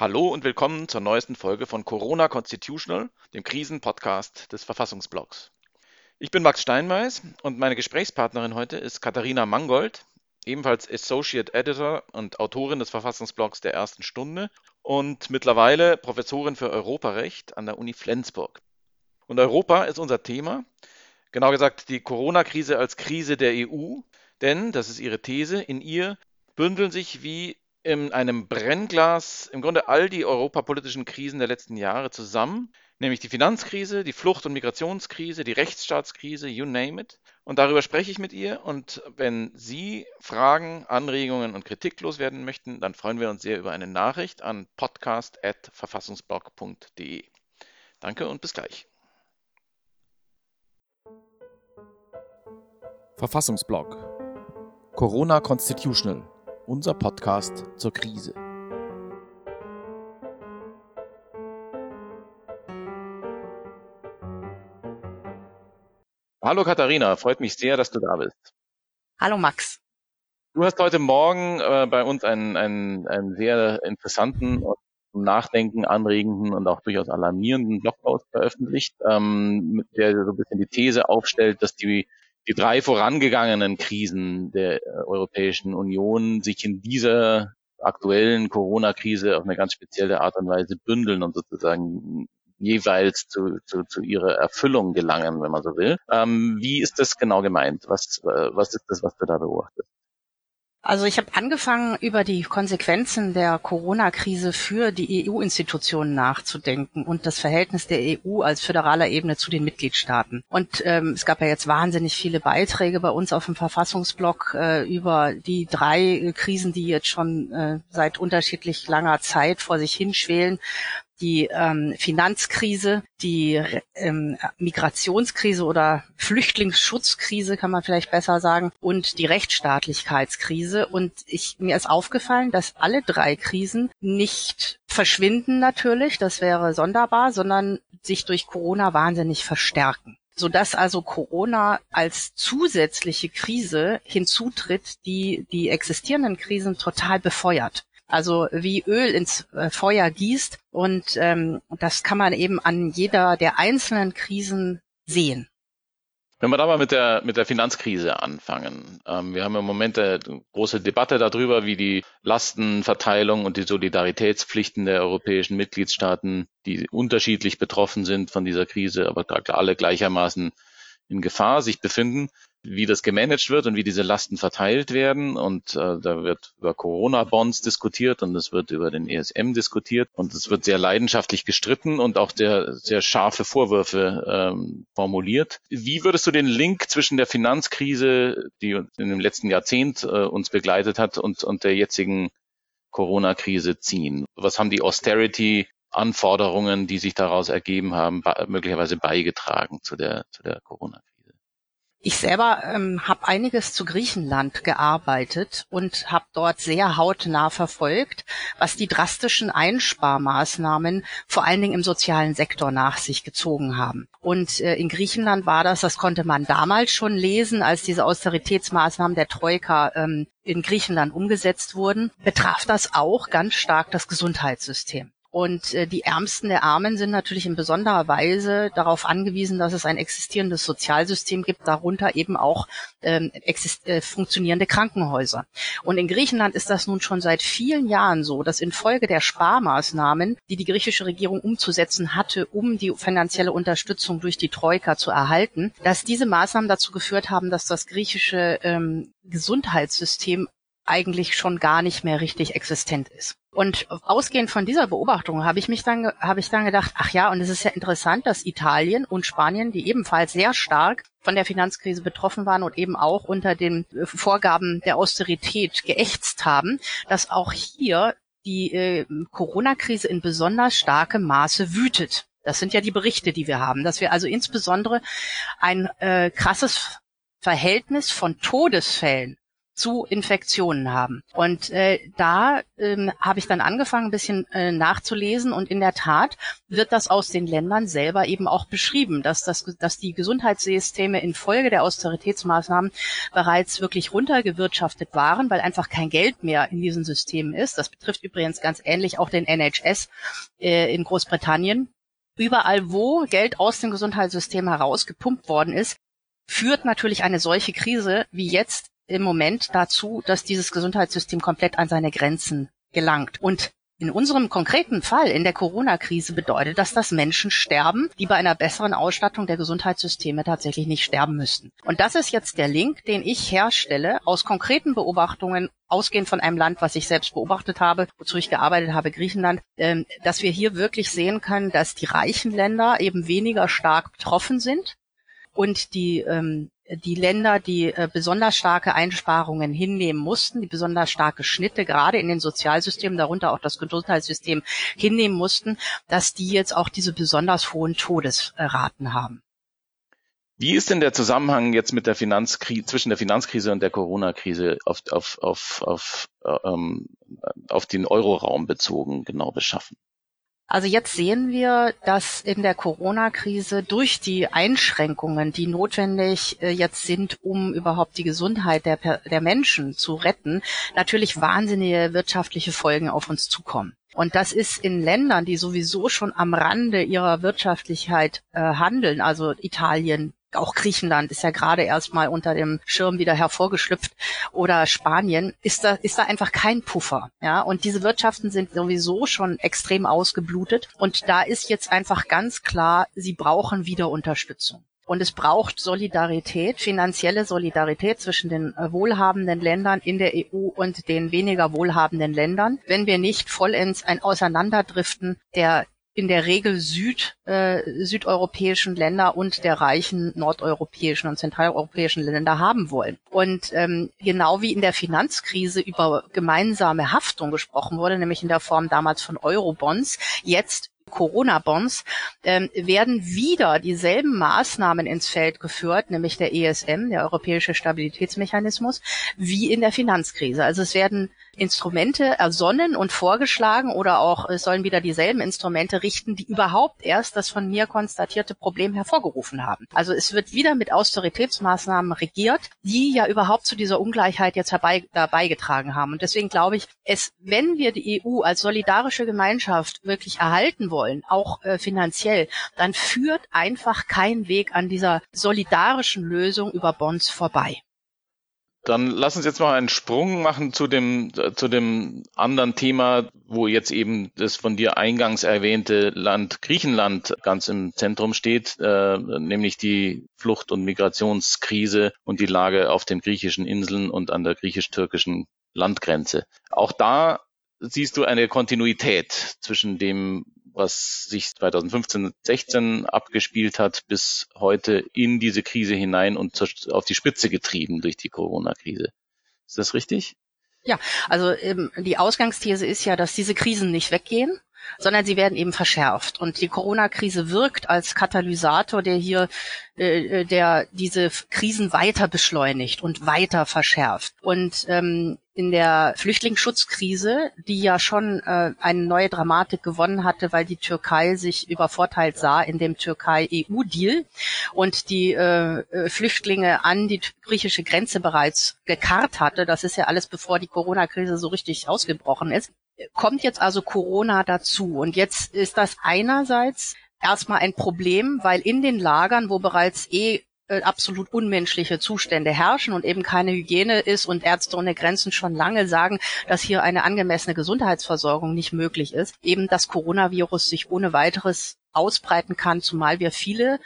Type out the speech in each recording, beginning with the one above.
Hallo und willkommen zur neuesten Folge von Corona Constitutional, dem Krisenpodcast des Verfassungsblogs. Ich bin Max Steinmeiß und meine Gesprächspartnerin heute ist Katharina Mangold, ebenfalls Associate Editor und Autorin des Verfassungsblogs der ersten Stunde und mittlerweile Professorin für Europarecht an der Uni Flensburg. Und Europa ist unser Thema, genau gesagt die Corona-Krise als Krise der EU, denn, das ist ihre These, in ihr bündeln sich wie in einem Brennglas im Grunde all die europapolitischen Krisen der letzten Jahre zusammen, nämlich die Finanzkrise, die Flucht- und Migrationskrise, die Rechtsstaatskrise, you name it. Und darüber spreche ich mit ihr. Und wenn Sie Fragen, Anregungen und Kritik loswerden möchten, dann freuen wir uns sehr über eine Nachricht an podcast.verfassungsblog.de. Danke und bis gleich. Verfassungsblog Corona Constitutional unser Podcast zur Krise. Hallo Katharina, freut mich sehr, dass du da bist. Hallo Max. Du hast heute Morgen äh, bei uns einen, einen, einen sehr interessanten und zum Nachdenken anregenden und auch durchaus alarmierenden Blogpost veröffentlicht, ähm, der so ein bisschen die These aufstellt, dass die die drei vorangegangenen Krisen der äh, Europäischen Union sich in dieser aktuellen Corona-Krise auf eine ganz spezielle Art und Weise bündeln und sozusagen jeweils zu, zu, zu ihrer Erfüllung gelangen, wenn man so will. Ähm, wie ist das genau gemeint? Was, äh, was ist das, was du da beobachtest? Also ich habe angefangen, über die Konsequenzen der Corona-Krise für die EU-Institutionen nachzudenken und das Verhältnis der EU als föderaler Ebene zu den Mitgliedstaaten. Und ähm, es gab ja jetzt wahnsinnig viele Beiträge bei uns auf dem Verfassungsblog äh, über die drei Krisen, die jetzt schon äh, seit unterschiedlich langer Zeit vor sich hinschwelen die ähm, Finanzkrise, die ähm, Migrationskrise oder Flüchtlingsschutzkrise kann man vielleicht besser sagen und die Rechtsstaatlichkeitskrise. Und ich, mir ist aufgefallen, dass alle drei Krisen nicht verschwinden natürlich, das wäre sonderbar, sondern sich durch Corona wahnsinnig verstärken sodass also Corona als zusätzliche Krise hinzutritt, die die existierenden Krisen total befeuert also wie Öl ins äh, Feuer gießt. Und ähm, das kann man eben an jeder der einzelnen Krisen sehen. Wenn wir da mal mit der, mit der Finanzkrise anfangen. Ähm, wir haben im Moment eine große Debatte darüber, wie die Lastenverteilung und die Solidaritätspflichten der europäischen Mitgliedstaaten, die unterschiedlich betroffen sind von dieser Krise, aber alle gleichermaßen in Gefahr sich befinden, wie das gemanagt wird und wie diese Lasten verteilt werden. Und äh, da wird über Corona-Bonds diskutiert und es wird über den ESM diskutiert und es wird sehr leidenschaftlich gestritten und auch der, sehr scharfe Vorwürfe ähm, formuliert. Wie würdest du den Link zwischen der Finanzkrise, die in dem letzten Jahrzehnt äh, uns begleitet hat, und, und der jetzigen Corona-Krise ziehen? Was haben die Austerity Anforderungen, die sich daraus ergeben haben, möglicherweise beigetragen zu der, zu der Corona-Krise? Ich selber ähm, habe einiges zu Griechenland gearbeitet und habe dort sehr hautnah verfolgt, was die drastischen Einsparmaßnahmen vor allen Dingen im sozialen Sektor nach sich gezogen haben. Und äh, in Griechenland war das, das konnte man damals schon lesen, als diese Austeritätsmaßnahmen der Troika ähm, in Griechenland umgesetzt wurden, betraf das auch ganz stark das Gesundheitssystem. Und äh, die Ärmsten der Armen sind natürlich in besonderer Weise darauf angewiesen, dass es ein existierendes Sozialsystem gibt, darunter eben auch ähm, äh, funktionierende Krankenhäuser. Und in Griechenland ist das nun schon seit vielen Jahren so, dass infolge der Sparmaßnahmen, die die griechische Regierung umzusetzen hatte, um die finanzielle Unterstützung durch die Troika zu erhalten, dass diese Maßnahmen dazu geführt haben, dass das griechische ähm, Gesundheitssystem eigentlich schon gar nicht mehr richtig existent ist. Und ausgehend von dieser Beobachtung habe ich mich dann, habe ich dann gedacht, ach ja, und es ist ja interessant, dass Italien und Spanien, die ebenfalls sehr stark von der Finanzkrise betroffen waren und eben auch unter den Vorgaben der Austerität geächtzt haben, dass auch hier die äh, Corona-Krise in besonders starkem Maße wütet. Das sind ja die Berichte, die wir haben, dass wir also insbesondere ein äh, krasses Verhältnis von Todesfällen zu Infektionen haben. Und äh, da ähm, habe ich dann angefangen, ein bisschen äh, nachzulesen und in der Tat wird das aus den Ländern selber eben auch beschrieben, dass, das, dass die Gesundheitssysteme infolge der Austeritätsmaßnahmen bereits wirklich runtergewirtschaftet waren, weil einfach kein Geld mehr in diesen Systemen ist. Das betrifft übrigens ganz ähnlich auch den NHS äh, in Großbritannien. Überall, wo Geld aus dem Gesundheitssystem herausgepumpt worden ist, führt natürlich eine solche Krise wie jetzt im Moment dazu, dass dieses Gesundheitssystem komplett an seine Grenzen gelangt. Und in unserem konkreten Fall in der Corona-Krise bedeutet das, dass Menschen sterben, die bei einer besseren Ausstattung der Gesundheitssysteme tatsächlich nicht sterben müssten. Und das ist jetzt der Link, den ich herstelle aus konkreten Beobachtungen, ausgehend von einem Land, was ich selbst beobachtet habe, wozu ich gearbeitet habe, Griechenland, ähm, dass wir hier wirklich sehen können, dass die reichen Länder eben weniger stark betroffen sind und die ähm, die Länder, die äh, besonders starke Einsparungen hinnehmen mussten, die besonders starke Schnitte gerade in den Sozialsystemen, darunter auch das Gesundheitssystem hinnehmen mussten, dass die jetzt auch diese besonders hohen Todesraten haben. Wie ist denn der Zusammenhang jetzt mit der Finanzkrise zwischen der Finanzkrise und der Corona-Krise auf, auf, auf, auf, äh, ähm, auf den Euroraum bezogen genau beschaffen? Also jetzt sehen wir, dass in der Corona-Krise durch die Einschränkungen, die notwendig äh, jetzt sind, um überhaupt die Gesundheit der, der Menschen zu retten, natürlich wahnsinnige wirtschaftliche Folgen auf uns zukommen. Und das ist in Ländern, die sowieso schon am Rande ihrer Wirtschaftlichkeit äh, handeln, also Italien, auch Griechenland ist ja gerade erstmal unter dem Schirm wieder hervorgeschlüpft oder Spanien, ist da, ist da einfach kein Puffer. Ja, und diese Wirtschaften sind sowieso schon extrem ausgeblutet. Und da ist jetzt einfach ganz klar, sie brauchen wieder Unterstützung. Und es braucht Solidarität, finanzielle Solidarität zwischen den äh, wohlhabenden Ländern in der EU und den weniger wohlhabenden Ländern, wenn wir nicht vollends ein Auseinanderdriften der in der Regel Süd, äh, südeuropäischen Länder und der reichen nordeuropäischen und zentraleuropäischen Länder haben wollen. Und ähm, genau wie in der Finanzkrise über gemeinsame Haftung gesprochen wurde, nämlich in der Form damals von Eurobonds, jetzt Corona-Bonds, ähm, werden wieder dieselben Maßnahmen ins Feld geführt, nämlich der ESM, der Europäische Stabilitätsmechanismus, wie in der Finanzkrise. Also es werden Instrumente ersonnen und vorgeschlagen oder auch es sollen wieder dieselben Instrumente richten, die überhaupt erst das von mir konstatierte Problem hervorgerufen haben. Also es wird wieder mit Austeritätsmaßnahmen regiert, die ja überhaupt zu dieser Ungleichheit jetzt herbei, dabei getragen haben. Und deswegen glaube ich, es, wenn wir die EU als solidarische Gemeinschaft wirklich erhalten wollen, auch äh, finanziell, dann führt einfach kein Weg an dieser solidarischen Lösung über Bonds vorbei. Dann lass uns jetzt noch einen Sprung machen zu dem, zu dem anderen Thema, wo jetzt eben das von dir eingangs erwähnte Land Griechenland ganz im Zentrum steht, äh, nämlich die Flucht- und Migrationskrise und die Lage auf den griechischen Inseln und an der griechisch-türkischen Landgrenze. Auch da siehst du eine Kontinuität zwischen dem, was sich 2015, 16 abgespielt hat, bis heute in diese Krise hinein und auf die Spitze getrieben durch die Corona-Krise. Ist das richtig? Ja, also ähm, die Ausgangsthese ist ja, dass diese Krisen nicht weggehen, sondern sie werden eben verschärft. Und die Corona-Krise wirkt als Katalysator, der hier, äh, äh der diese Krisen weiter beschleunigt und weiter verschärft. Und ähm, in der Flüchtlingsschutzkrise, die ja schon äh, eine neue Dramatik gewonnen hatte, weil die Türkei sich übervorteilt sah in dem Türkei-EU-Deal und die äh, äh, Flüchtlinge an die griechische Grenze bereits gekarrt hatte. Das ist ja alles bevor die Corona-Krise so richtig ausgebrochen ist. Kommt jetzt also Corona dazu. Und jetzt ist das einerseits erstmal ein Problem, weil in den Lagern, wo bereits eh äh, absolut unmenschliche Zustände herrschen und eben keine Hygiene ist und Ärzte ohne Grenzen schon lange sagen, dass hier eine angemessene Gesundheitsversorgung nicht möglich ist, eben das Coronavirus sich ohne weiteres ausbreiten kann, zumal wir viele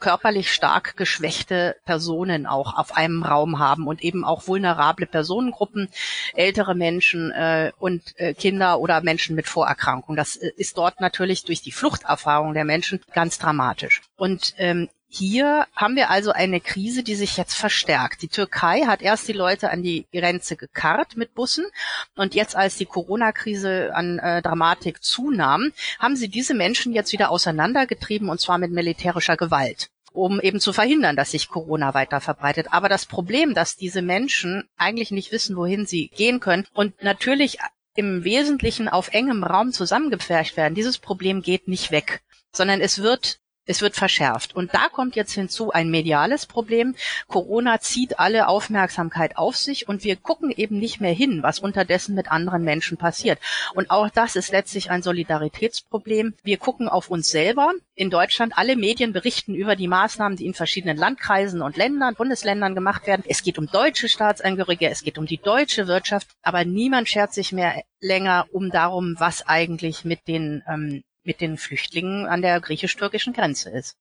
körperlich stark geschwächte Personen auch auf einem Raum haben und eben auch vulnerable Personengruppen, ältere Menschen äh, und äh, Kinder oder Menschen mit Vorerkrankungen. Das äh, ist dort natürlich durch die Fluchterfahrung der Menschen ganz dramatisch. Und ähm, hier haben wir also eine Krise, die sich jetzt verstärkt. Die Türkei hat erst die Leute an die Grenze gekarrt mit Bussen und jetzt, als die Corona-Krise an äh, Dramatik zunahm, haben sie diese Menschen jetzt wieder auseinandergetrieben und zwar mit militärischer Gewalt. um eben zu verhindern, dass sich Corona weiter verbreitet. Aber das Problem, dass diese Menschen eigentlich nicht wissen, wohin sie gehen können und natürlich im Wesentlichen auf engem Raum zusammengepfercht werden, dieses Problem geht nicht weg, sondern es wird es wird verschärft. Und da kommt jetzt hinzu ein mediales Problem. Corona zieht alle Aufmerksamkeit auf sich und wir gucken eben nicht mehr hin, was unterdessen mit anderen Menschen passiert. Und auch das ist letztlich ein Solidaritätsproblem. Wir gucken auf uns selber. In Deutschland, alle Medien berichten über die Maßnahmen, die in verschiedenen Landkreisen und Ländern, Bundesländern gemacht werden. Es geht um deutsche Staatsangehörige, es geht um die deutsche Wirtschaft, aber niemand schert sich mehr länger um darum, was eigentlich mit den ähm, mit den Flüchtlingen an der griechisch-türkischen Grenze ist.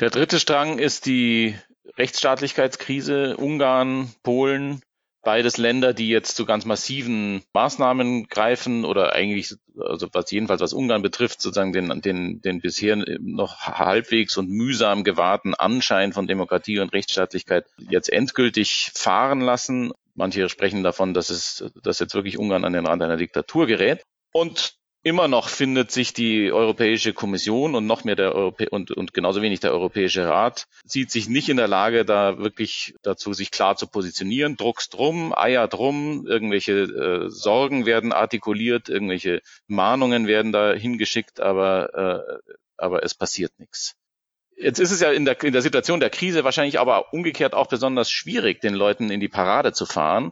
Der dritte Strang ist die Rechtsstaatlichkeitskrise. Ungarn, Polen, beides Länder, die jetzt zu ganz massiven Maßnahmen greifen oder eigentlich, also was jedenfalls was Ungarn betrifft, sozusagen den, den, den bisher noch halbwegs und mühsam gewahrten Anschein von Demokratie und Rechtsstaatlichkeit jetzt endgültig fahren lassen. Manche sprechen davon, dass es, dass jetzt wirklich Ungarn an den Rand einer Diktatur gerät. Und Immer noch findet sich die Europäische Kommission und noch mehr der Europä und, und genauso wenig der Europäische Rat sieht sich nicht in der Lage, da wirklich dazu sich klar zu positionieren. Drucks drum, Eier drum, irgendwelche äh, Sorgen werden artikuliert, irgendwelche Mahnungen werden da hingeschickt, aber, äh, aber es passiert nichts. Jetzt ist es ja in der, in der Situation der Krise wahrscheinlich aber umgekehrt auch besonders schwierig, den Leuten in die Parade zu fahren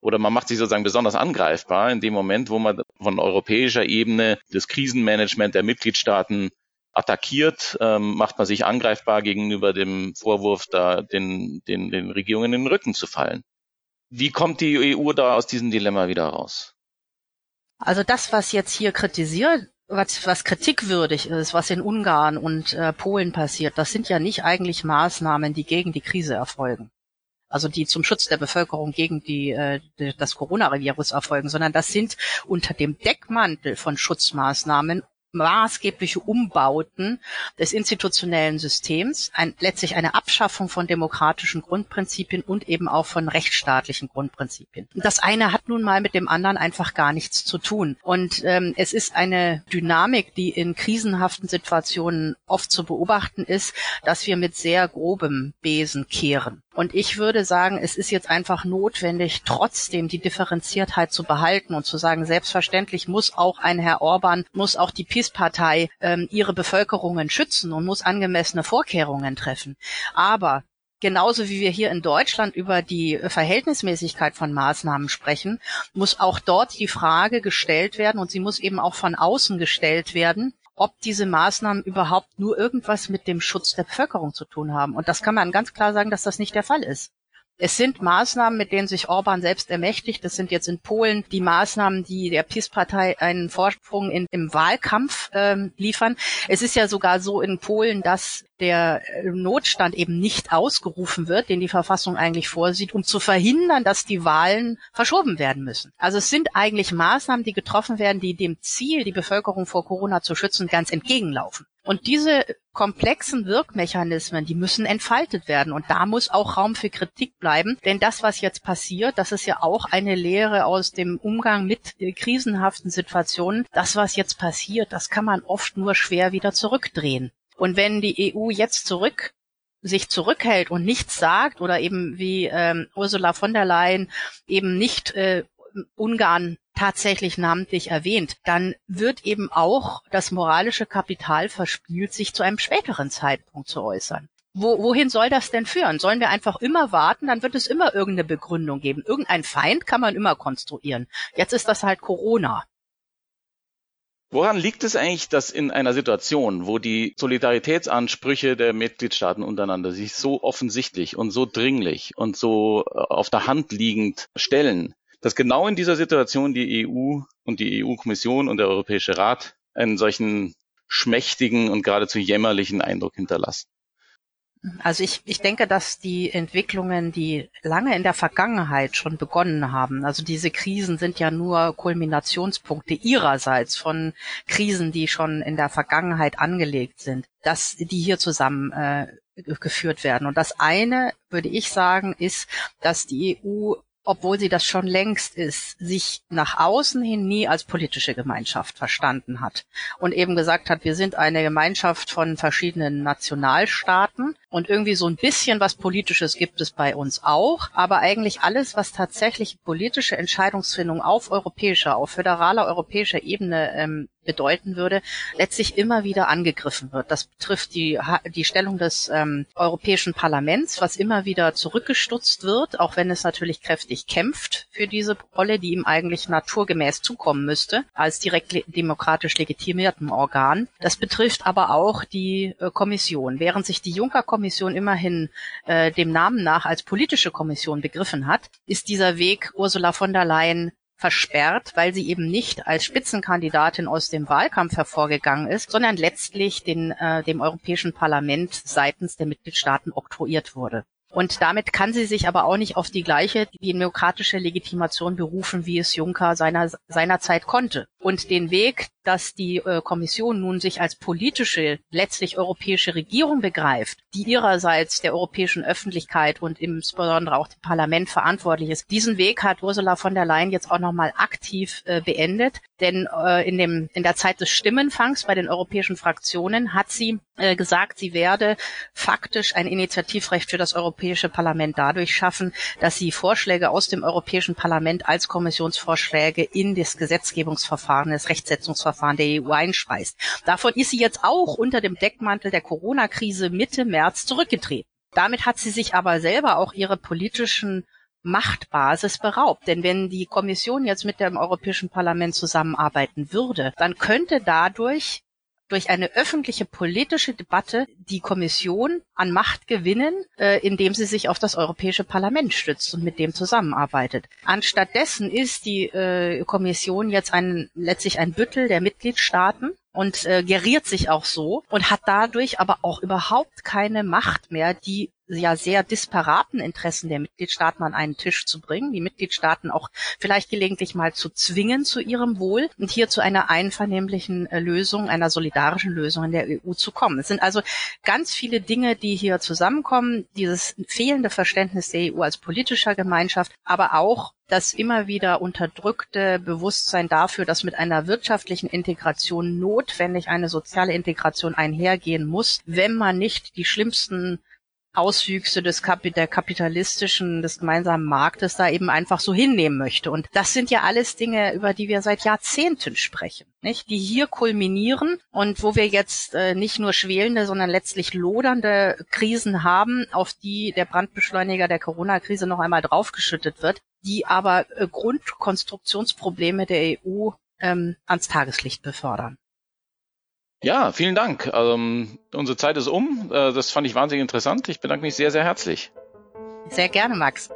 oder man macht sich sozusagen besonders angreifbar in dem Moment, wo man von europäischer Ebene das Krisenmanagement der Mitgliedstaaten attackiert, ähm, macht man sich angreifbar gegenüber dem Vorwurf, da den, den, den Regierungen in den Rücken zu fallen. Wie kommt die EU da aus diesem Dilemma wieder raus? Also das, was jetzt hier kritisiert, was, was kritikwürdig ist, was in Ungarn und äh, Polen passiert, das sind ja nicht eigentlich Maßnahmen, die gegen die Krise erfolgen also die zum Schutz der Bevölkerung gegen die, äh, das Coronavirus erfolgen, sondern das sind unter dem Deckmantel von Schutzmaßnahmen maßgebliche Umbauten des institutionellen Systems, ein, letztlich eine Abschaffung von demokratischen Grundprinzipien und eben auch von rechtsstaatlichen Grundprinzipien. Das eine hat nun mal mit dem anderen einfach gar nichts zu tun. Und ähm, es ist eine Dynamik, die in krisenhaften Situationen oft zu beobachten ist, dass wir mit sehr grobem Besen kehren. Und ich würde sagen, es ist jetzt einfach notwendig, trotzdem die Differenziertheit zu behalten und zu sagen, selbstverständlich muss auch ein Herr Orban, muss auch die PiS-Partei ähm, ihre Bevölkerungen schützen und muss angemessene Vorkehrungen treffen. Aber Genauso wie wir hier in Deutschland über die Verhältnismäßigkeit von Maßnahmen sprechen, muss auch dort die Frage gestellt werden und sie muss eben auch von außen gestellt werden, ob diese Maßnahmen überhaupt nur irgendwas mit dem Schutz der Bevölkerung zu tun haben. Und das kann man ganz klar sagen, dass das nicht der Fall ist. Es sind Maßnahmen, mit denen sich Orban selbst ermächtigt. Das sind jetzt in Polen die Maßnahmen, die der PiS-Partei einen Vorsprung in, im Wahlkampf ähm, liefern. Es ist ja sogar so in Polen, dass der äh, Notstand eben nicht ausgerufen wird, den die Verfassung eigentlich vorsieht, um zu verhindern, dass die Wahlen verschoben werden müssen. Also es sind eigentlich Maßnahmen, die getroffen werden, die dem Ziel, die Bevölkerung vor Corona zu schützen, ganz entgegenlaufen. Und diese komplexen Wirkmechanismen, die müssen entfaltet werden. Und da muss auch Raum für Kritik bleiben. Denn das, was jetzt passiert, das ist ja auch eine Lehre aus dem Umgang mit krisenhaften Situationen. Das, was jetzt passiert, das kann man oft nur schwer wieder zurückdrehen. Und wenn die EU jetzt zurück sich zurückhält und nichts sagt oder eben wie ähm, Ursula von der Leyen eben nicht äh, Ungarn tatsächlich namentlich erwähnt, dann wird eben auch das moralische Kapital verspielt, sich zu einem späteren Zeitpunkt zu äußern. Wo, wohin soll das denn führen? Sollen wir einfach immer warten? Dann wird es immer irgendeine Begründung geben. Irgendein Feind kann man immer konstruieren. Jetzt ist das halt Corona. Woran liegt es eigentlich, dass in einer Situation, wo die Solidaritätsansprüche der Mitgliedstaaten untereinander sich so offensichtlich und so dringlich und so äh, auf der Hand liegend stellen, dass genau in dieser Situation die EU und die EU-Kommission und der Europäische Rat einen solchen schmächtigen und geradezu jämmerlichen Eindruck hinterlassen. Also ich, ich denke, dass die Entwicklungen, die lange in der Vergangenheit schon begonnen haben, also diese Krisen sind ja nur Kulminationspunkte ihrerseits von Krisen, die schon in der Vergangenheit angelegt sind, dass die hier zusammen äh, geführt werden. Und das eine, würde ich sagen, ist, dass die EU obwohl sie das schon längst ist, sich nach außen hin nie als politische Gemeinschaft verstanden hat und eben gesagt hat, wir sind eine Gemeinschaft von verschiedenen Nationalstaaten und irgendwie so ein bisschen was Politisches gibt es bei uns auch, aber eigentlich alles, was tatsächlich politische Entscheidungsfindung auf europäischer, auf föderaler europäischer Ebene ähm, bedeuten würde, letztlich immer wieder angegriffen wird. Das betrifft die, die Stellung des ähm, Europäischen Parlaments, was immer wieder zurückgestutzt wird, auch wenn es natürlich kräftig kämpft für diese Rolle, die ihm eigentlich naturgemäß zukommen müsste, als direkt le demokratisch legitimiertem Organ. Das betrifft aber auch die äh, Kommission. Während sich die Juncker-Kommission immerhin äh, dem Namen nach als politische Kommission begriffen hat, ist dieser Weg Ursula von der Leyen versperrt, weil sie eben nicht als Spitzenkandidatin aus dem Wahlkampf hervorgegangen ist, sondern letztlich den, äh, dem Europäischen Parlament seitens der Mitgliedstaaten oktroyiert wurde. Und damit kann sie sich aber auch nicht auf die gleiche demokratische Legitimation berufen, wie es Juncker seiner, seinerzeit konnte. Und den Weg, dass die äh, Kommission nun sich als politische, letztlich europäische Regierung begreift, die ihrerseits der europäischen Öffentlichkeit und insbesondere auch dem Parlament verantwortlich ist, diesen Weg hat Ursula von der Leyen jetzt auch nochmal aktiv äh, beendet. Denn äh, in, dem, in der Zeit des Stimmenfangs bei den europäischen Fraktionen hat sie gesagt, sie werde faktisch ein Initiativrecht für das Europäische Parlament dadurch schaffen, dass sie Vorschläge aus dem Europäischen Parlament als Kommissionsvorschläge in das Gesetzgebungsverfahren, das Rechtsetzungsverfahren der EU einspeist. Davon ist sie jetzt auch unter dem Deckmantel der Corona-Krise Mitte März zurückgetreten. Damit hat sie sich aber selber auch ihre politischen Machtbasis beraubt. Denn wenn die Kommission jetzt mit dem Europäischen Parlament zusammenarbeiten würde, dann könnte dadurch durch eine öffentliche politische Debatte die Kommission an Macht gewinnen, äh, indem sie sich auf das Europäische Parlament stützt und mit dem zusammenarbeitet. Anstattdessen ist die äh, Kommission jetzt ein, letztlich ein Büttel der Mitgliedstaaten und äh, geriert sich auch so und hat dadurch aber auch überhaupt keine Macht mehr, die ja sehr disparaten Interessen der Mitgliedstaaten an einen Tisch zu bringen, die Mitgliedstaaten auch vielleicht gelegentlich mal zu zwingen zu ihrem Wohl und hier zu einer einvernehmlichen äh, Lösung, einer solidarischen Lösung in der EU zu kommen. Es sind also ganz viele Dinge, die hier zusammenkommen, dieses fehlende Verständnis der EU als politischer Gemeinschaft, aber auch das immer wieder unterdrückte Bewusstsein dafür, dass mit einer wirtschaftlichen Integration notwendig eine soziale Integration einhergehen muss, wenn man nicht die schlimmsten Auswüchse des Kap der kapitalistischen, des gemeinsamen Marktes da eben einfach so hinnehmen möchte. Und das sind ja alles Dinge, über die wir seit Jahrzehnten sprechen, nicht? Die hier kulminieren und wo wir jetzt äh, nicht nur schwelende, sondern letztlich lodernde Krisen haben, auf die der Brandbeschleuniger der Corona-Krise noch einmal draufgeschüttet wird, die aber äh, Grundkonstruktionsprobleme der EU ähm, ans Tageslicht befördern. Ja, vielen Dank. Ähm, unsere Zeit ist um. Äh, das fand ich wahnsinnig interessant. Ich bedanke mich sehr, sehr herzlich. Sehr gerne, Max.